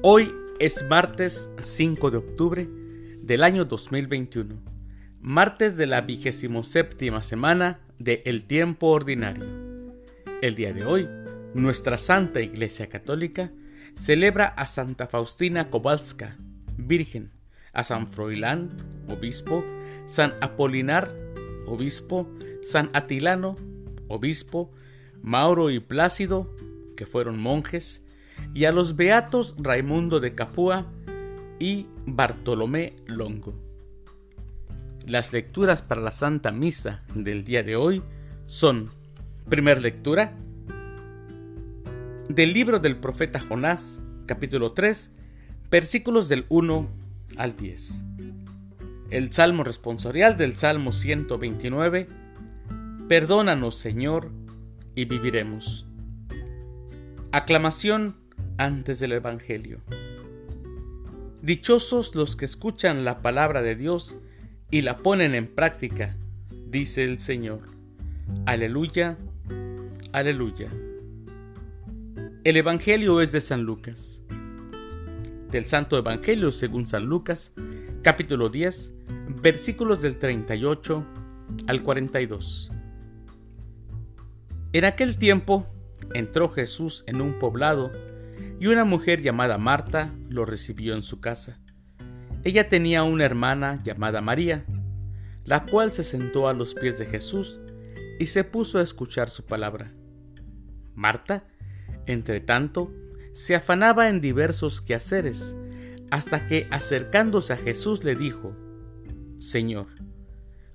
Hoy es martes 5 de octubre del año 2021, martes de la vigésimo séptima semana de El Tiempo Ordinario. El día de hoy, nuestra Santa Iglesia Católica celebra a Santa Faustina Kowalska, Virgen, a San Froilán, obispo, San Apolinar, obispo, San Atilano, obispo, Mauro y Plácido, que fueron monjes, y a los beatos Raimundo de Capua y Bartolomé Longo. Las lecturas para la Santa Misa del día de hoy son, primer lectura, del libro del profeta Jonás, capítulo 3, versículos del 1 al 10. El Salmo responsorial del Salmo 129, Perdónanos Señor, y viviremos. Aclamación antes del Evangelio. Dichosos los que escuchan la palabra de Dios y la ponen en práctica, dice el Señor. Aleluya, aleluya. El Evangelio es de San Lucas. Del Santo Evangelio según San Lucas, capítulo 10, versículos del 38 al 42. En aquel tiempo entró Jesús en un poblado y una mujer llamada Marta lo recibió en su casa. Ella tenía una hermana llamada María, la cual se sentó a los pies de Jesús y se puso a escuchar su palabra. Marta, entre tanto, se afanaba en diversos quehaceres, hasta que acercándose a Jesús le dijo, Señor,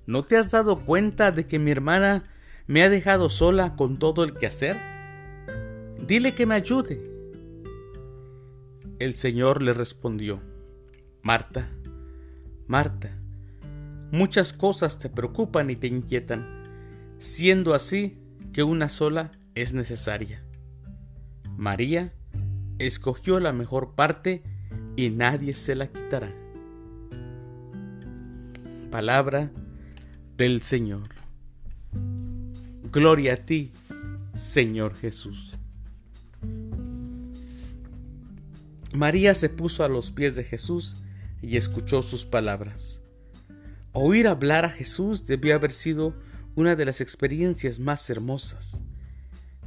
¿no te has dado cuenta de que mi hermana me ha dejado sola con todo el quehacer? Dile que me ayude. El Señor le respondió, Marta, Marta, muchas cosas te preocupan y te inquietan, siendo así que una sola es necesaria. María escogió la mejor parte y nadie se la quitará. Palabra del Señor. Gloria a ti, Señor Jesús. María se puso a los pies de Jesús y escuchó sus palabras. Oír hablar a Jesús debió haber sido una de las experiencias más hermosas.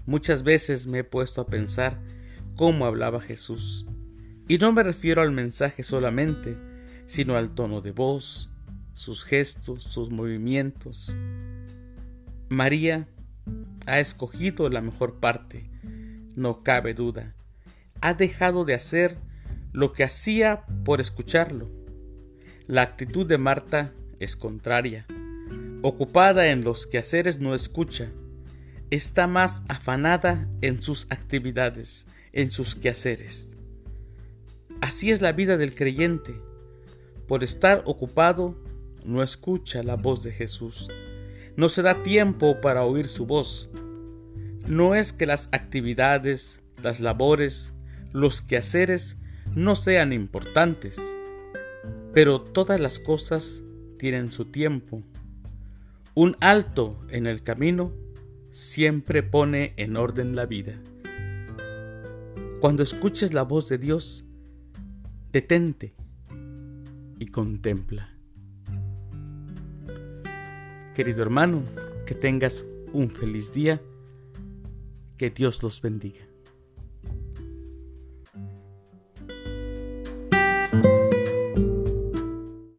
Muchas veces me he puesto a pensar cómo hablaba Jesús, y no me refiero al mensaje solamente, sino al tono de voz, sus gestos, sus movimientos. María ha escogido la mejor parte, no cabe duda ha dejado de hacer lo que hacía por escucharlo. La actitud de Marta es contraria. Ocupada en los quehaceres no escucha. Está más afanada en sus actividades, en sus quehaceres. Así es la vida del creyente. Por estar ocupado, no escucha la voz de Jesús. No se da tiempo para oír su voz. No es que las actividades, las labores, los quehaceres no sean importantes, pero todas las cosas tienen su tiempo. Un alto en el camino siempre pone en orden la vida. Cuando escuches la voz de Dios, detente y contempla. Querido hermano, que tengas un feliz día, que Dios los bendiga.